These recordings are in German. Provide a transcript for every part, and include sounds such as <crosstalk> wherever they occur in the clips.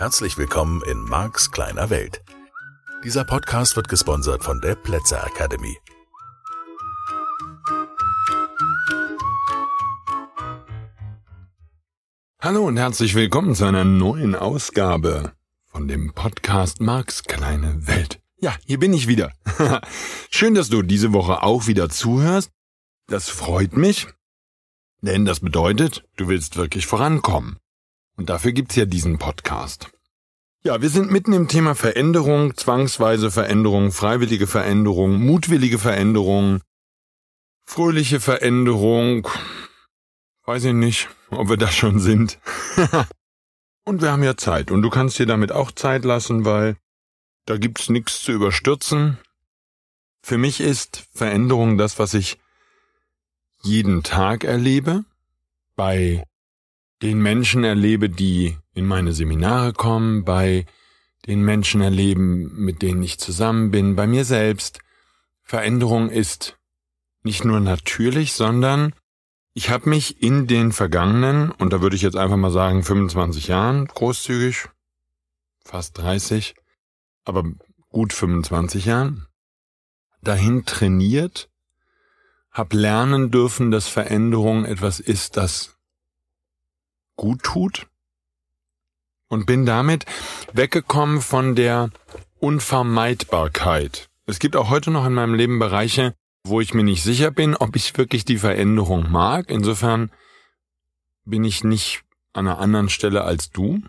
Herzlich willkommen in Marks kleiner Welt. Dieser Podcast wird gesponsert von der Plätzer Academy. Hallo und herzlich willkommen zu einer neuen Ausgabe von dem Podcast Marks kleine Welt. Ja, hier bin ich wieder. <laughs> Schön, dass du diese Woche auch wieder zuhörst. Das freut mich, denn das bedeutet, du willst wirklich vorankommen. Und dafür gibt's ja diesen Podcast. Ja, wir sind mitten im Thema Veränderung, zwangsweise Veränderung, freiwillige Veränderung, mutwillige Veränderung, fröhliche Veränderung. Weiß ich nicht, ob wir da schon sind. <laughs> und wir haben ja Zeit und du kannst dir damit auch Zeit lassen, weil da gibt's nichts zu überstürzen. Für mich ist Veränderung das, was ich jeden Tag erlebe, bei den Menschen erlebe, die in meine Seminare kommen, bei den Menschen erleben, mit denen ich zusammen bin, bei mir selbst. Veränderung ist nicht nur natürlich, sondern ich habe mich in den vergangenen, und da würde ich jetzt einfach mal sagen 25 Jahren, großzügig, fast 30, aber gut 25 Jahren, dahin trainiert, hab lernen dürfen, dass Veränderung etwas ist, das gut tut und bin damit weggekommen von der Unvermeidbarkeit. Es gibt auch heute noch in meinem Leben Bereiche, wo ich mir nicht sicher bin, ob ich wirklich die Veränderung mag. Insofern bin ich nicht an einer anderen Stelle als du,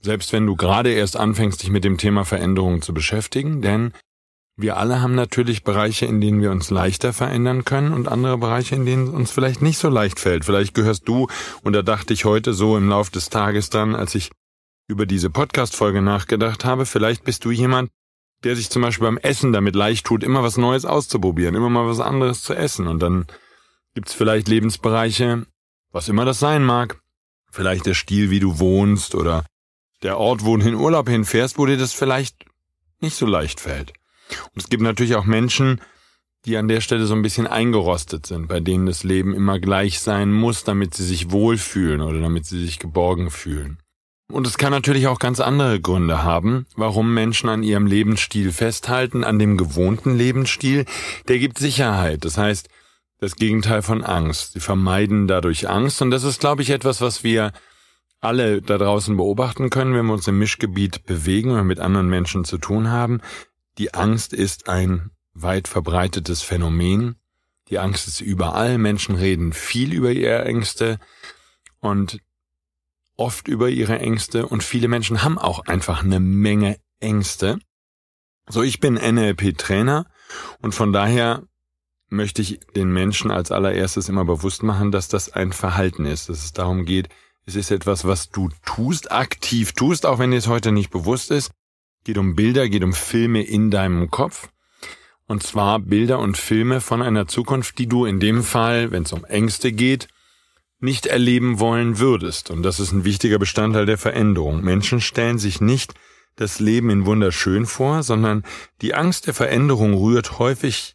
selbst wenn du gerade erst anfängst, dich mit dem Thema Veränderung zu beschäftigen, denn wir alle haben natürlich Bereiche, in denen wir uns leichter verändern können und andere Bereiche, in denen es uns vielleicht nicht so leicht fällt. Vielleicht gehörst du, und da dachte ich heute so im Lauf des Tages dran, als ich über diese Podcast-Folge nachgedacht habe, vielleicht bist du jemand, der sich zum Beispiel beim Essen damit leicht tut, immer was Neues auszuprobieren, immer mal was anderes zu essen. Und dann gibt's vielleicht Lebensbereiche, was immer das sein mag, vielleicht der Stil, wie du wohnst oder der Ort, wo du in Urlaub hinfährst, wo dir das vielleicht nicht so leicht fällt. Und es gibt natürlich auch Menschen, die an der Stelle so ein bisschen eingerostet sind, bei denen das Leben immer gleich sein muss, damit sie sich wohlfühlen oder damit sie sich geborgen fühlen. Und es kann natürlich auch ganz andere Gründe haben, warum Menschen an ihrem Lebensstil festhalten, an dem gewohnten Lebensstil. Der gibt Sicherheit. Das heißt, das Gegenteil von Angst. Sie vermeiden dadurch Angst. Und das ist, glaube ich, etwas, was wir alle da draußen beobachten können, wenn wir uns im Mischgebiet bewegen oder mit anderen Menschen zu tun haben. Die Angst ist ein weit verbreitetes Phänomen. Die Angst ist überall. Menschen reden viel über ihre Ängste und oft über ihre Ängste und viele Menschen haben auch einfach eine Menge Ängste. So, ich bin NLP-Trainer und von daher möchte ich den Menschen als allererstes immer bewusst machen, dass das ein Verhalten ist, dass es darum geht, es ist etwas, was du tust, aktiv tust, auch wenn dir es heute nicht bewusst ist geht um Bilder, geht um Filme in deinem Kopf. Und zwar Bilder und Filme von einer Zukunft, die du in dem Fall, wenn es um Ängste geht, nicht erleben wollen würdest. Und das ist ein wichtiger Bestandteil der Veränderung. Menschen stellen sich nicht das Leben in wunderschön vor, sondern die Angst der Veränderung rührt häufig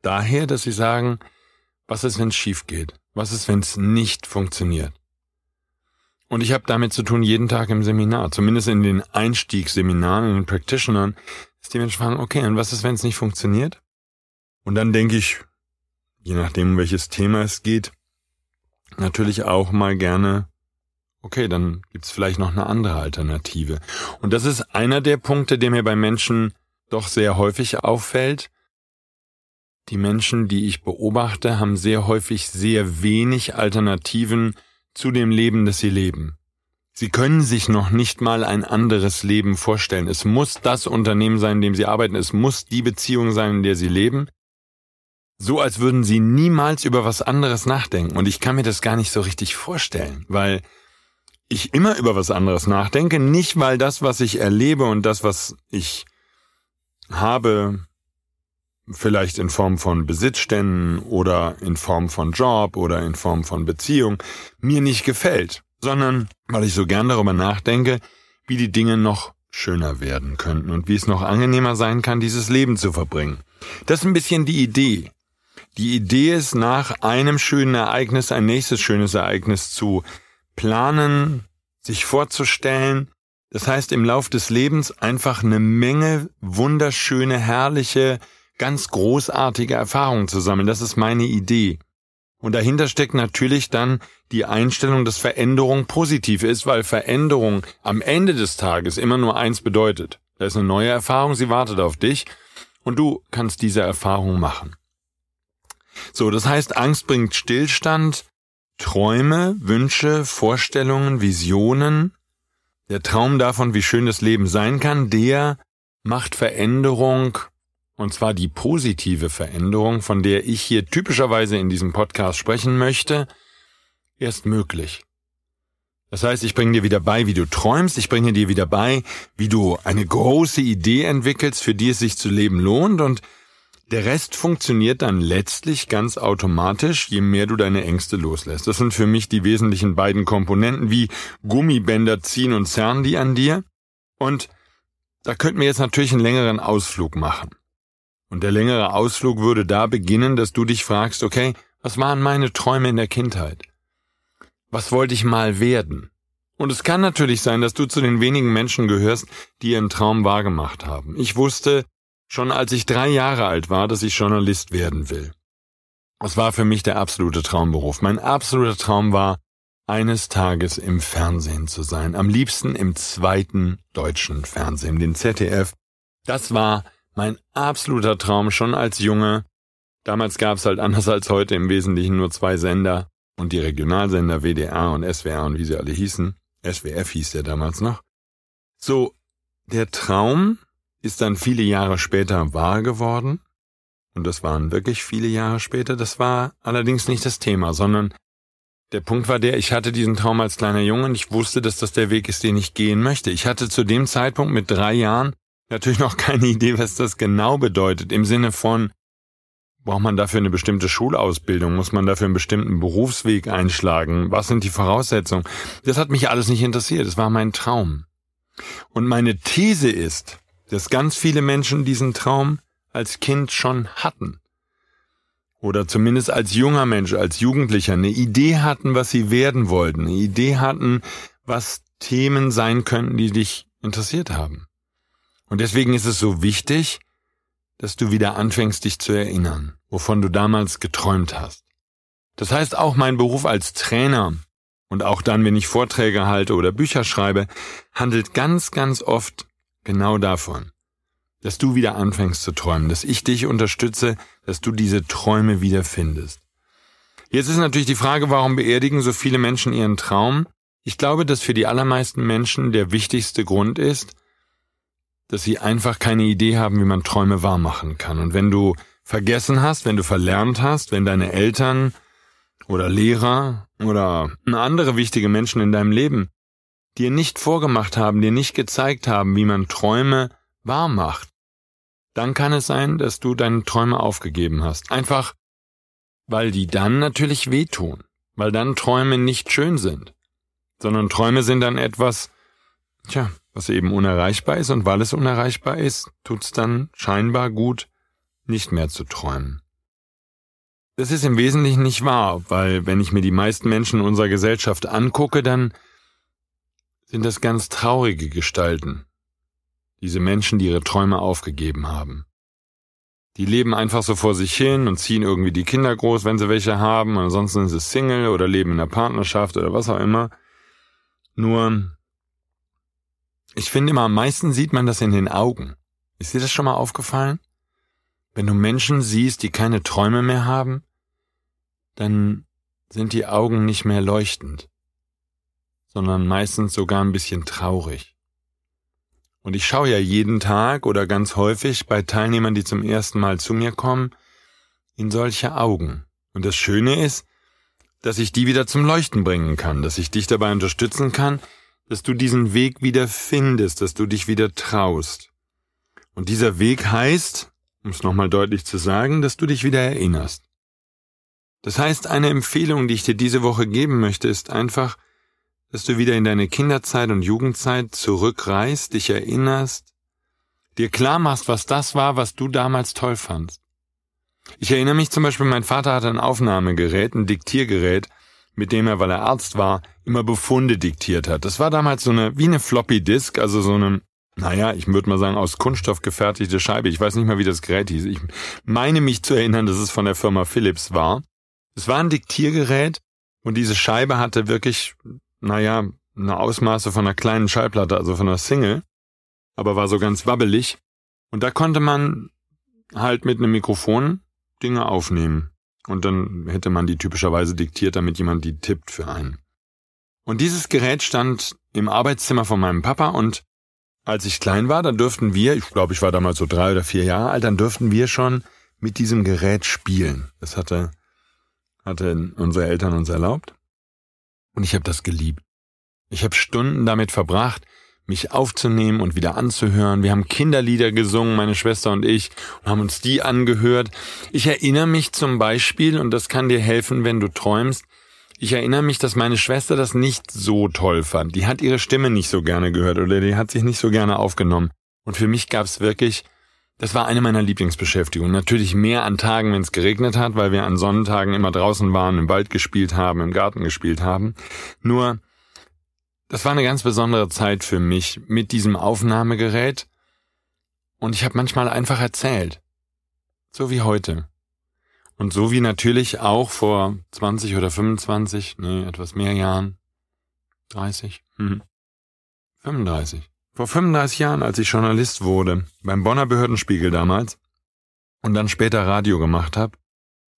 daher, dass sie sagen, was ist, wenn es schief geht? Was ist, wenn es nicht funktioniert? Und ich habe damit zu tun jeden Tag im Seminar, zumindest in den Einstiegsseminaren, in den Practitionern, dass die Menschen fragen, okay, und was ist, wenn es nicht funktioniert? Und dann denke ich, je nachdem, um welches Thema es geht, natürlich auch mal gerne, okay, dann gibt's vielleicht noch eine andere Alternative. Und das ist einer der Punkte, der mir bei Menschen doch sehr häufig auffällt. Die Menschen, die ich beobachte, haben sehr häufig sehr wenig Alternativen zu dem Leben, das sie leben. Sie können sich noch nicht mal ein anderes Leben vorstellen. Es muss das Unternehmen sein, in dem sie arbeiten. Es muss die Beziehung sein, in der sie leben. So als würden sie niemals über was anderes nachdenken. Und ich kann mir das gar nicht so richtig vorstellen, weil ich immer über was anderes nachdenke. Nicht weil das, was ich erlebe und das, was ich habe, vielleicht in Form von Besitzständen oder in Form von Job oder in Form von Beziehung, mir nicht gefällt, sondern weil ich so gern darüber nachdenke, wie die Dinge noch schöner werden könnten und wie es noch angenehmer sein kann, dieses Leben zu verbringen. Das ist ein bisschen die Idee. Die Idee ist, nach einem schönen Ereignis ein nächstes schönes Ereignis zu planen, sich vorzustellen Das heißt, im Lauf des Lebens einfach eine Menge wunderschöne, herrliche, ganz großartige Erfahrungen zu sammeln. Das ist meine Idee. Und dahinter steckt natürlich dann die Einstellung, dass Veränderung positiv ist, weil Veränderung am Ende des Tages immer nur eins bedeutet. Da ist eine neue Erfahrung, sie wartet auf dich und du kannst diese Erfahrung machen. So, das heißt, Angst bringt Stillstand, Träume, Wünsche, Vorstellungen, Visionen, der Traum davon, wie schön das Leben sein kann, der macht Veränderung, und zwar die positive Veränderung, von der ich hier typischerweise in diesem Podcast sprechen möchte, erst möglich. Das heißt, ich bringe dir wieder bei, wie du träumst, ich bringe dir wieder bei, wie du eine große Idee entwickelst, für die es sich zu leben lohnt und der Rest funktioniert dann letztlich ganz automatisch, je mehr du deine Ängste loslässt. Das sind für mich die wesentlichen beiden Komponenten, wie Gummibänder ziehen und zerren die an dir. Und da könnten wir jetzt natürlich einen längeren Ausflug machen. Und der längere Ausflug würde da beginnen, dass du dich fragst, okay, was waren meine Träume in der Kindheit? Was wollte ich mal werden? Und es kann natürlich sein, dass du zu den wenigen Menschen gehörst, die ihren Traum wahrgemacht haben. Ich wusste, schon als ich drei Jahre alt war, dass ich Journalist werden will. Es war für mich der absolute Traumberuf. Mein absoluter Traum war, eines Tages im Fernsehen zu sein. Am liebsten im zweiten deutschen Fernsehen, den ZDF. Das war mein absoluter Traum schon als Junge. Damals gab es halt anders als heute im Wesentlichen nur zwei Sender und die Regionalsender WDR und SWR und wie sie alle hießen. SWF hieß der damals noch. So, der Traum ist dann viele Jahre später wahr geworden. Und das waren wirklich viele Jahre später. Das war allerdings nicht das Thema, sondern der Punkt war der, ich hatte diesen Traum als kleiner Junge und ich wusste, dass das der Weg ist, den ich gehen möchte. Ich hatte zu dem Zeitpunkt mit drei Jahren natürlich noch keine Idee, was das genau bedeutet. Im Sinne von, braucht man dafür eine bestimmte Schulausbildung? Muss man dafür einen bestimmten Berufsweg einschlagen? Was sind die Voraussetzungen? Das hat mich alles nicht interessiert. Es war mein Traum. Und meine These ist, dass ganz viele Menschen diesen Traum als Kind schon hatten. Oder zumindest als junger Mensch, als Jugendlicher eine Idee hatten, was sie werden wollten, eine Idee hatten, was Themen sein könnten, die dich interessiert haben. Und deswegen ist es so wichtig, dass du wieder anfängst, dich zu erinnern, wovon du damals geträumt hast. Das heißt, auch mein Beruf als Trainer und auch dann, wenn ich Vorträge halte oder Bücher schreibe, handelt ganz, ganz oft genau davon, dass du wieder anfängst zu träumen, dass ich dich unterstütze, dass du diese Träume wieder findest. Jetzt ist natürlich die Frage, warum beerdigen so viele Menschen ihren Traum? Ich glaube, dass für die allermeisten Menschen der wichtigste Grund ist, dass sie einfach keine Idee haben, wie man Träume wahr machen kann. Und wenn du vergessen hast, wenn du verlernt hast, wenn deine Eltern oder Lehrer oder andere wichtige Menschen in deinem Leben dir nicht vorgemacht haben, dir nicht gezeigt haben, wie man Träume wahr macht, dann kann es sein, dass du deine Träume aufgegeben hast. Einfach, weil die dann natürlich wehtun, weil dann Träume nicht schön sind, sondern Träume sind dann etwas, tja, was eben unerreichbar ist und weil es unerreichbar ist, tut's dann scheinbar gut, nicht mehr zu träumen. Das ist im Wesentlichen nicht wahr, weil wenn ich mir die meisten Menschen unserer Gesellschaft angucke, dann sind das ganz traurige Gestalten. Diese Menschen, die ihre Träume aufgegeben haben. Die leben einfach so vor sich hin und ziehen irgendwie die Kinder groß, wenn sie welche haben, ansonsten sind sie Single oder leben in einer Partnerschaft oder was auch immer. Nur, ich finde immer, am meisten sieht man das in den Augen. Ist dir das schon mal aufgefallen? Wenn du Menschen siehst, die keine Träume mehr haben, dann sind die Augen nicht mehr leuchtend sondern meistens sogar ein bisschen traurig. Und ich schaue ja jeden Tag oder ganz häufig bei Teilnehmern, die zum ersten Mal zu mir kommen, in solche Augen. Und das Schöne ist, dass ich die wieder zum Leuchten bringen kann, dass ich dich dabei unterstützen kann, dass du diesen Weg wieder findest, dass du dich wieder traust. Und dieser Weg heißt, um es nochmal deutlich zu sagen, dass du dich wieder erinnerst. Das heißt, eine Empfehlung, die ich dir diese Woche geben möchte, ist einfach, dass du wieder in deine Kinderzeit und Jugendzeit zurückreist, dich erinnerst, dir klar machst, was das war, was du damals toll fandst. Ich erinnere mich zum Beispiel, mein Vater hatte ein Aufnahmegerät, ein Diktiergerät, mit dem er, weil er Arzt war, immer Befunde diktiert hat. Das war damals so eine, wie eine Floppy Disk, also so eine, naja, ich würde mal sagen, aus Kunststoff gefertigte Scheibe. Ich weiß nicht mal, wie das Gerät hieß. Ich meine mich zu erinnern, dass es von der Firma Philips war. Es war ein Diktiergerät und diese Scheibe hatte wirklich, naja, eine Ausmaße von einer kleinen Schallplatte, also von einer Single, aber war so ganz wabbelig. Und da konnte man halt mit einem Mikrofon Dinge aufnehmen. Und dann hätte man die typischerweise diktiert, damit jemand die tippt für einen. Und dieses Gerät stand im Arbeitszimmer von meinem Papa und als ich klein war, dann dürften wir, ich glaube, ich war damals so drei oder vier Jahre alt, dann dürften wir schon mit diesem Gerät spielen. Das hatte, hatte unsere Eltern uns erlaubt. Und ich habe das geliebt. Ich habe Stunden damit verbracht, mich aufzunehmen und wieder anzuhören. Wir haben Kinderlieder gesungen, meine Schwester und ich, und haben uns die angehört. Ich erinnere mich zum Beispiel, und das kann dir helfen, wenn du träumst, ich erinnere mich, dass meine Schwester das nicht so toll fand. Die hat ihre Stimme nicht so gerne gehört oder die hat sich nicht so gerne aufgenommen. Und für mich gab es wirklich, das war eine meiner Lieblingsbeschäftigungen. Natürlich mehr an Tagen, wenn es geregnet hat, weil wir an Sonnentagen immer draußen waren, im Wald gespielt haben, im Garten gespielt haben. Nur das war eine ganz besondere Zeit für mich mit diesem Aufnahmegerät und ich habe manchmal einfach erzählt. So wie heute. Und so wie natürlich auch vor 20 oder 25, nee, etwas mehr Jahren, 30, hm, 35. Vor 35 Jahren, als ich Journalist wurde, beim Bonner Behördenspiegel damals, und dann später Radio gemacht habe,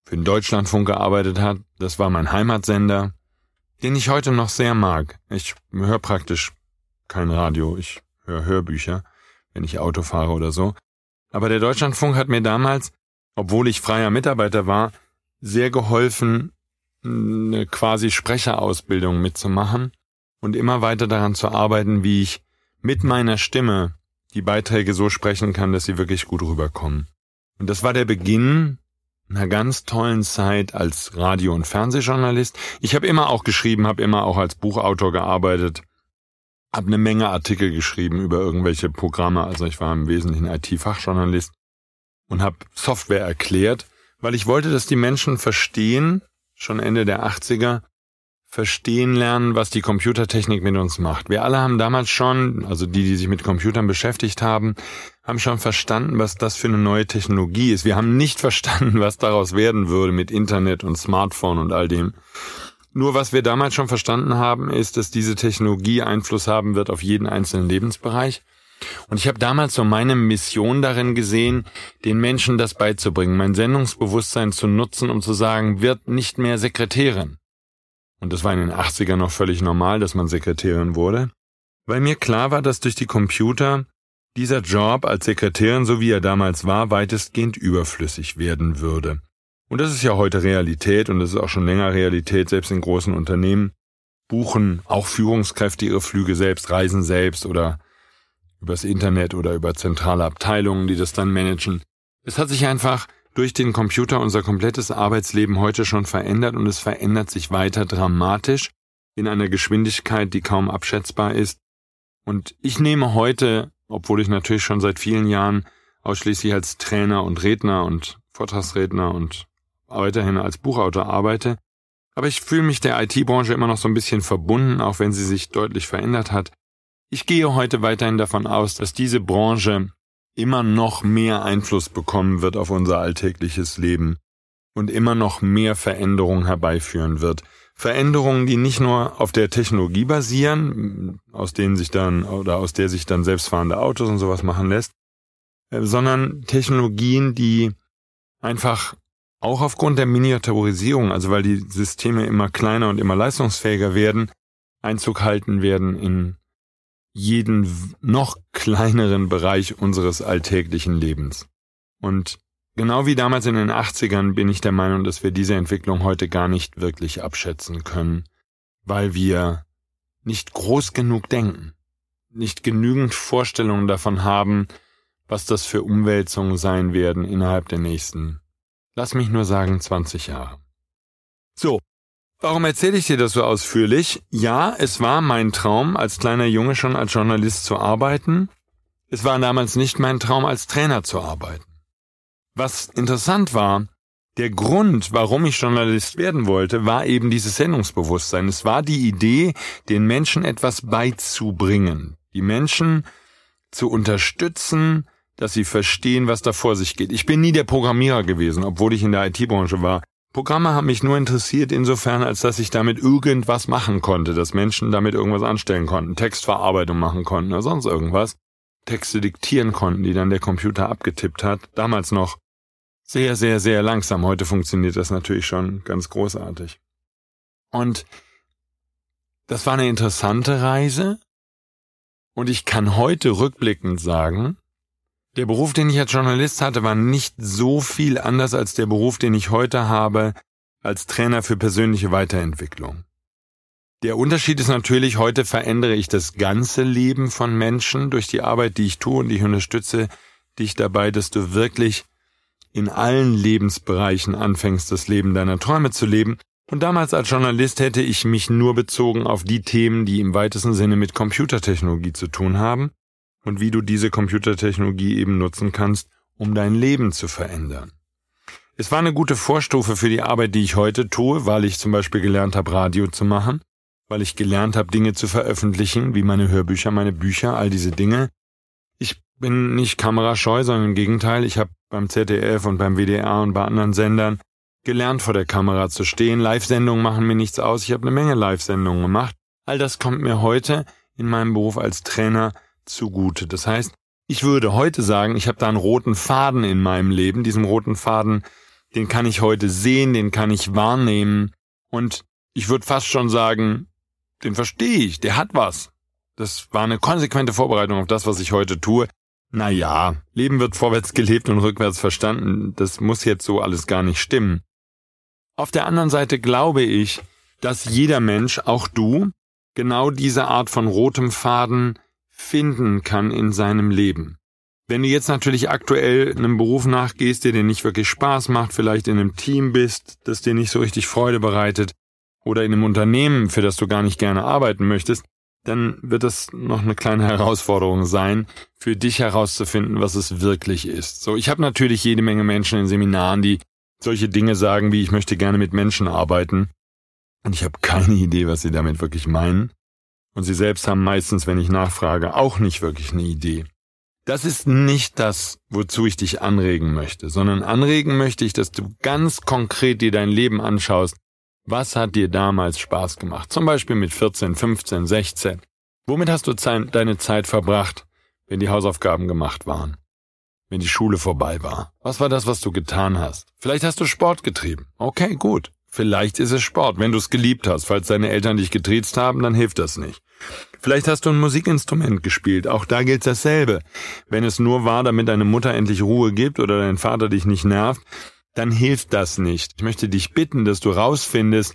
für den Deutschlandfunk gearbeitet hat, das war mein Heimatsender, den ich heute noch sehr mag. Ich höre praktisch kein Radio, ich höre Hörbücher, wenn ich Auto fahre oder so. Aber der Deutschlandfunk hat mir damals, obwohl ich freier Mitarbeiter war, sehr geholfen, eine quasi Sprecherausbildung mitzumachen und immer weiter daran zu arbeiten, wie ich mit meiner Stimme die Beiträge so sprechen kann, dass sie wirklich gut rüberkommen. Und das war der Beginn einer ganz tollen Zeit als Radio- und Fernsehjournalist. Ich habe immer auch geschrieben, habe immer auch als Buchautor gearbeitet, habe eine Menge Artikel geschrieben über irgendwelche Programme. Also ich war im Wesentlichen IT-Fachjournalist und habe Software erklärt, weil ich wollte, dass die Menschen verstehen, schon Ende der 80er, verstehen lernen, was die Computertechnik mit uns macht. Wir alle haben damals schon, also die, die sich mit Computern beschäftigt haben, haben schon verstanden, was das für eine neue Technologie ist. Wir haben nicht <laughs> verstanden, was daraus werden würde mit Internet und Smartphone und all dem. Nur was wir damals schon verstanden haben, ist, dass diese Technologie Einfluss haben wird auf jeden einzelnen Lebensbereich. Und ich habe damals so meine Mission darin gesehen, den Menschen das beizubringen, mein Sendungsbewusstsein zu nutzen, um zu sagen, wird nicht mehr Sekretärin und das war in den 80ern noch völlig normal, dass man Sekretärin wurde, weil mir klar war, dass durch die Computer dieser Job als Sekretärin, so wie er damals war, weitestgehend überflüssig werden würde. Und das ist ja heute Realität und das ist auch schon länger Realität, selbst in großen Unternehmen buchen auch Führungskräfte ihre Flüge selbst, reisen selbst oder übers Internet oder über zentrale Abteilungen, die das dann managen. Es hat sich einfach durch den Computer unser komplettes Arbeitsleben heute schon verändert und es verändert sich weiter dramatisch in einer Geschwindigkeit, die kaum abschätzbar ist. Und ich nehme heute, obwohl ich natürlich schon seit vielen Jahren ausschließlich als Trainer und Redner und Vortragsredner und weiterhin als Buchautor arbeite, aber ich fühle mich der IT-Branche immer noch so ein bisschen verbunden, auch wenn sie sich deutlich verändert hat. Ich gehe heute weiterhin davon aus, dass diese Branche immer noch mehr Einfluss bekommen wird auf unser alltägliches Leben und immer noch mehr Veränderungen herbeiführen wird. Veränderungen, die nicht nur auf der Technologie basieren, aus denen sich dann oder aus der sich dann selbstfahrende Autos und sowas machen lässt, äh, sondern Technologien, die einfach auch aufgrund der Miniaturisierung, also weil die Systeme immer kleiner und immer leistungsfähiger werden, Einzug halten werden in jeden noch kleineren Bereich unseres alltäglichen Lebens. Und genau wie damals in den 80ern bin ich der Meinung, dass wir diese Entwicklung heute gar nicht wirklich abschätzen können, weil wir nicht groß genug denken, nicht genügend Vorstellungen davon haben, was das für Umwälzungen sein werden innerhalb der nächsten, lass mich nur sagen, 20 Jahre. So, Warum erzähle ich dir das so ausführlich? Ja, es war mein Traum, als kleiner Junge schon als Journalist zu arbeiten. Es war damals nicht mein Traum, als Trainer zu arbeiten. Was interessant war, Der Grund, warum ich Journalist werden wollte, war eben dieses Sendungsbewusstsein. Es war die Idee, den Menschen etwas beizubringen, die Menschen zu unterstützen, dass sie verstehen, was da vor sich geht. Ich bin nie der Programmierer gewesen, obwohl ich in der IT-Branche war. Programme haben mich nur interessiert insofern, als dass ich damit irgendwas machen konnte, dass Menschen damit irgendwas anstellen konnten, Textverarbeitung machen konnten oder sonst irgendwas, Texte diktieren konnten, die dann der Computer abgetippt hat. Damals noch sehr, sehr, sehr langsam. Heute funktioniert das natürlich schon ganz großartig. Und das war eine interessante Reise. Und ich kann heute rückblickend sagen, der Beruf, den ich als Journalist hatte, war nicht so viel anders als der Beruf, den ich heute habe als Trainer für persönliche Weiterentwicklung. Der Unterschied ist natürlich, heute verändere ich das ganze Leben von Menschen durch die Arbeit, die ich tue und ich unterstütze dich dabei, dass du wirklich in allen Lebensbereichen anfängst, das Leben deiner Träume zu leben. Und damals als Journalist hätte ich mich nur bezogen auf die Themen, die im weitesten Sinne mit Computertechnologie zu tun haben und wie du diese Computertechnologie eben nutzen kannst, um dein Leben zu verändern. Es war eine gute Vorstufe für die Arbeit, die ich heute tue, weil ich zum Beispiel gelernt habe, Radio zu machen, weil ich gelernt habe, Dinge zu veröffentlichen, wie meine Hörbücher, meine Bücher, all diese Dinge. Ich bin nicht kamerascheu, sondern im Gegenteil, ich habe beim ZDF und beim WDR und bei anderen Sendern gelernt, vor der Kamera zu stehen. Live-Sendungen machen mir nichts aus. Ich habe eine Menge Live-Sendungen gemacht. All das kommt mir heute in meinem Beruf als Trainer zugute. Das heißt, ich würde heute sagen, ich habe da einen roten Faden in meinem Leben. Diesen roten Faden, den kann ich heute sehen, den kann ich wahrnehmen. Und ich würde fast schon sagen, den verstehe ich, der hat was. Das war eine konsequente Vorbereitung auf das, was ich heute tue. Naja, Leben wird vorwärts gelebt und rückwärts verstanden. Das muss jetzt so alles gar nicht stimmen. Auf der anderen Seite glaube ich, dass jeder Mensch, auch du, genau diese Art von rotem Faden finden kann in seinem Leben. Wenn du jetzt natürlich aktuell einem Beruf nachgehst, der dir nicht wirklich Spaß macht, vielleicht in einem Team bist, das dir nicht so richtig Freude bereitet, oder in einem Unternehmen, für das du gar nicht gerne arbeiten möchtest, dann wird es noch eine kleine Herausforderung sein, für dich herauszufinden, was es wirklich ist. So, ich habe natürlich jede Menge Menschen in Seminaren, die solche Dinge sagen, wie ich möchte gerne mit Menschen arbeiten. Und ich habe keine Idee, was sie damit wirklich meinen. Und sie selbst haben meistens, wenn ich nachfrage, auch nicht wirklich eine Idee. Das ist nicht das, wozu ich dich anregen möchte, sondern anregen möchte ich, dass du ganz konkret dir dein Leben anschaust. Was hat dir damals Spaß gemacht? Zum Beispiel mit 14, 15, 16. Womit hast du deine Zeit verbracht, wenn die Hausaufgaben gemacht waren? Wenn die Schule vorbei war? Was war das, was du getan hast? Vielleicht hast du Sport getrieben. Okay, gut. Vielleicht ist es Sport, wenn du es geliebt hast. Falls deine Eltern dich getriezt haben, dann hilft das nicht. Vielleicht hast du ein Musikinstrument gespielt. Auch da gilt dasselbe. Wenn es nur war, damit deine Mutter endlich Ruhe gibt oder dein Vater dich nicht nervt, dann hilft das nicht. Ich möchte dich bitten, dass du rausfindest,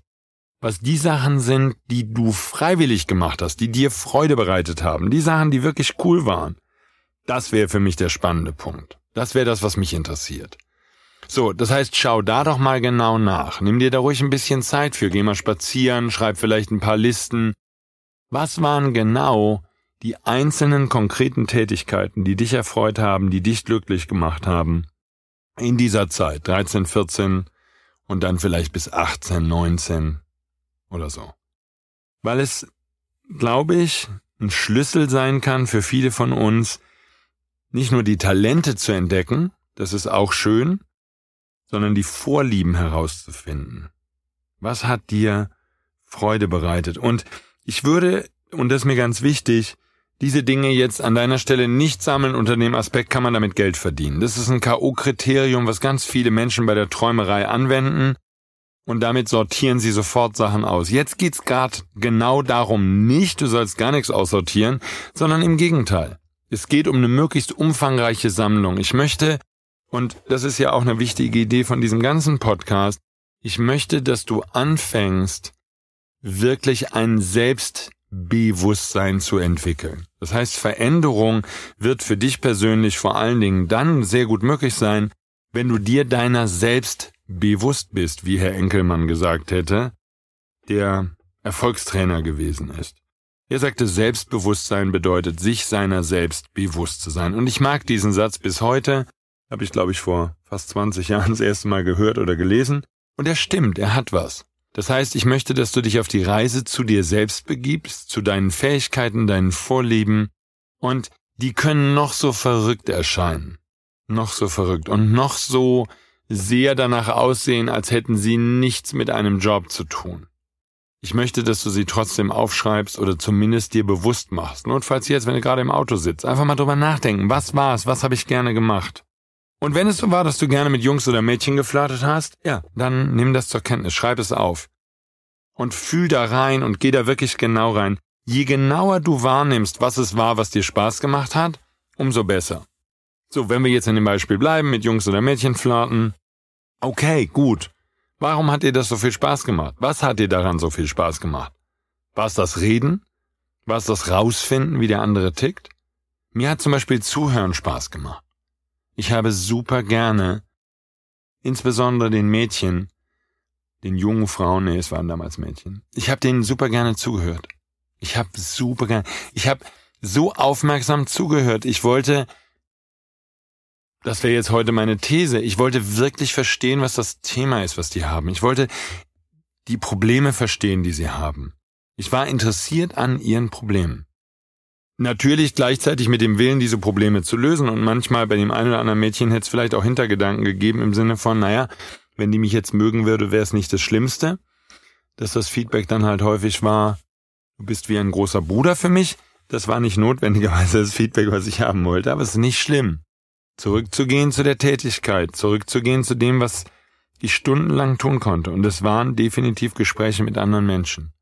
was die Sachen sind, die du freiwillig gemacht hast, die dir Freude bereitet haben, die Sachen, die wirklich cool waren. Das wäre für mich der spannende Punkt. Das wäre das, was mich interessiert. So, das heißt, schau da doch mal genau nach. Nimm dir da ruhig ein bisschen Zeit für. Geh mal spazieren, schreib vielleicht ein paar Listen. Was waren genau die einzelnen konkreten Tätigkeiten, die dich erfreut haben, die dich glücklich gemacht haben? In dieser Zeit, 13, 14 und dann vielleicht bis 18, 19 oder so. Weil es, glaube ich, ein Schlüssel sein kann für viele von uns, nicht nur die Talente zu entdecken, das ist auch schön, sondern die Vorlieben herauszufinden. Was hat dir Freude bereitet? Und ich würde, und das ist mir ganz wichtig, diese Dinge jetzt an deiner Stelle nicht sammeln. Unter dem Aspekt kann man damit Geld verdienen. Das ist ein K.O.-Kriterium, was ganz viele Menschen bei der Träumerei anwenden. Und damit sortieren sie sofort Sachen aus. Jetzt geht's gerade genau darum nicht, du sollst gar nichts aussortieren, sondern im Gegenteil. Es geht um eine möglichst umfangreiche Sammlung. Ich möchte und das ist ja auch eine wichtige Idee von diesem ganzen Podcast. Ich möchte, dass du anfängst, wirklich ein Selbstbewusstsein zu entwickeln. Das heißt, Veränderung wird für dich persönlich vor allen Dingen dann sehr gut möglich sein, wenn du dir deiner selbst bewusst bist, wie Herr Enkelmann gesagt hätte, der Erfolgstrainer gewesen ist. Er sagte, Selbstbewusstsein bedeutet, sich seiner selbst bewusst zu sein. Und ich mag diesen Satz bis heute, Habe ich, glaube ich, vor fast 20 Jahren das erste Mal gehört oder gelesen. Und er stimmt, er hat was. Das heißt, ich möchte, dass du dich auf die Reise zu dir selbst begibst, zu deinen Fähigkeiten, deinen Vorlieben, und die können noch so verrückt erscheinen. Noch so verrückt und noch so sehr danach aussehen, als hätten sie nichts mit einem Job zu tun. Ich möchte, dass du sie trotzdem aufschreibst oder zumindest dir bewusst machst. Notfalls jetzt, wenn du gerade im Auto sitzt. Einfach mal drüber nachdenken. Was war's? Was habe ich gerne gemacht? Und wenn es so war, dass du gerne mit Jungs oder Mädchen geflirtet hast, ja, dann nimm das zur Kenntnis, schreib es auf. Und fühl da rein und geh da wirklich genau rein. Je genauer du wahrnimmst, was es war, was dir Spaß gemacht hat, umso besser. So, wenn wir jetzt in dem Beispiel bleiben, mit Jungs oder Mädchen flirten. Okay, gut. Warum hat dir das so viel Spaß gemacht? Was hat dir daran so viel Spaß gemacht? War es das Reden? War es das Rausfinden, wie der andere tickt? Mir hat zum Beispiel Zuhören Spaß gemacht. Ich habe super gerne, insbesondere den Mädchen, den jungen Frauen, nee, es waren damals Mädchen, ich habe denen super gerne zugehört. Ich habe super gerne, ich habe so aufmerksam zugehört. Ich wollte das wäre jetzt heute meine These. Ich wollte wirklich verstehen, was das Thema ist, was die haben. Ich wollte die Probleme verstehen, die sie haben. Ich war interessiert an ihren Problemen. Natürlich gleichzeitig mit dem Willen, diese Probleme zu lösen und manchmal bei dem einen oder anderen Mädchen hätte es vielleicht auch Hintergedanken gegeben im Sinne von, naja, wenn die mich jetzt mögen würde, wäre es nicht das Schlimmste. Dass das Feedback dann halt häufig war, du bist wie ein großer Bruder für mich. Das war nicht notwendigerweise das Feedback, was ich haben wollte, aber es ist nicht schlimm. Zurückzugehen zu der Tätigkeit, zurückzugehen zu dem, was ich stundenlang tun konnte. Und es waren definitiv Gespräche mit anderen Menschen.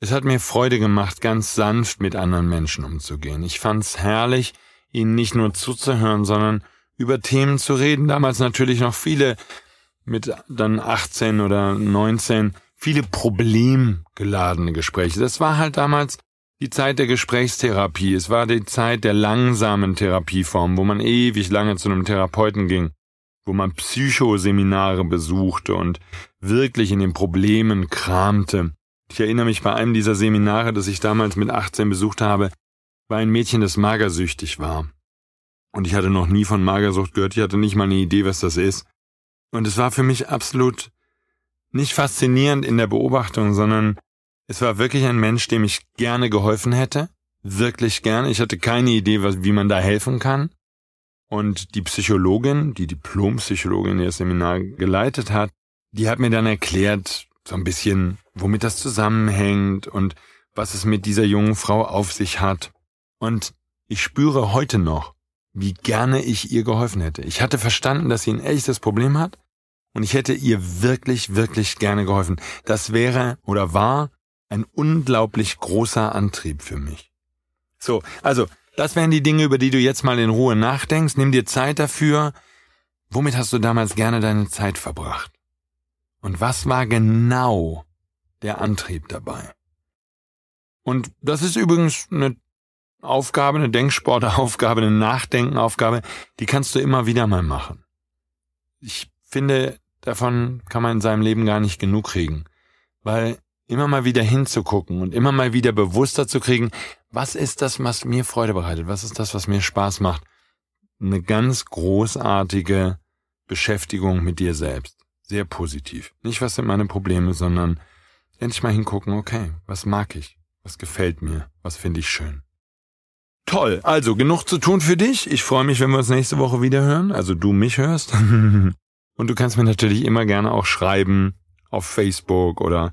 Es hat mir Freude gemacht, ganz sanft mit anderen Menschen umzugehen. Ich fand's herrlich, ihnen nicht nur zuzuhören, sondern über Themen zu reden. Damals natürlich noch viele mit dann 18 oder 19, viele problemgeladene Gespräche. Das war halt damals die Zeit der Gesprächstherapie, es war die Zeit der langsamen Therapieform, wo man ewig lange zu einem Therapeuten ging, wo man Psychoseminare besuchte und wirklich in den Problemen kramte. Ich erinnere mich bei einem dieser Seminare, das ich damals mit 18 besucht habe, war ein Mädchen, das magersüchtig war. Und ich hatte noch nie von Magersucht gehört, ich hatte nicht mal eine Idee, was das ist. Und es war für mich absolut nicht faszinierend in der Beobachtung, sondern es war wirklich ein Mensch, dem ich gerne geholfen hätte. Wirklich gerne. Ich hatte keine Idee, wie man da helfen kann. Und die Psychologin, die Diplompsychologin, die das Seminar geleitet hat, die hat mir dann erklärt, so ein bisschen, womit das zusammenhängt und was es mit dieser jungen Frau auf sich hat. Und ich spüre heute noch, wie gerne ich ihr geholfen hätte. Ich hatte verstanden, dass sie ein echtes Problem hat und ich hätte ihr wirklich, wirklich gerne geholfen. Das wäre oder war ein unglaublich großer Antrieb für mich. So, also, das wären die Dinge, über die du jetzt mal in Ruhe nachdenkst. Nimm dir Zeit dafür. Womit hast du damals gerne deine Zeit verbracht? Und was war genau der Antrieb dabei? Und das ist übrigens eine Aufgabe, eine Denksportaufgabe, eine Nachdenkenaufgabe, die kannst du immer wieder mal machen. Ich finde, davon kann man in seinem Leben gar nicht genug kriegen, weil immer mal wieder hinzugucken und immer mal wieder bewusster zu kriegen, was ist das, was mir Freude bereitet, was ist das, was mir Spaß macht. Eine ganz großartige Beschäftigung mit dir selbst. Sehr positiv. Nicht, was sind meine Probleme, sondern endlich mal hingucken, okay, was mag ich, was gefällt mir, was finde ich schön. Toll, also genug zu tun für dich. Ich freue mich, wenn wir uns nächste Woche wieder hören, also du mich hörst. <laughs> Und du kannst mir natürlich immer gerne auch schreiben auf Facebook oder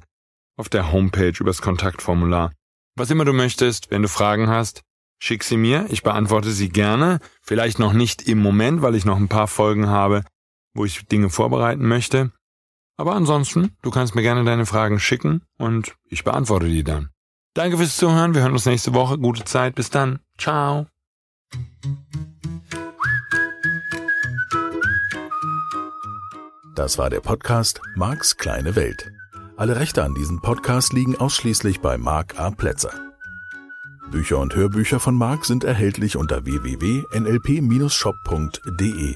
auf der Homepage übers Kontaktformular. Was immer du möchtest, wenn du Fragen hast, schick sie mir, ich beantworte sie gerne, vielleicht noch nicht im Moment, weil ich noch ein paar Folgen habe, wo ich Dinge vorbereiten möchte. Aber ansonsten, du kannst mir gerne deine Fragen schicken und ich beantworte die dann. Danke fürs Zuhören, wir hören uns nächste Woche. Gute Zeit, bis dann. Ciao. Das war der Podcast Marks kleine Welt. Alle Rechte an diesem Podcast liegen ausschließlich bei Mark A. Plätzer. Bücher und Hörbücher von Mark sind erhältlich unter www.nlp-shop.de.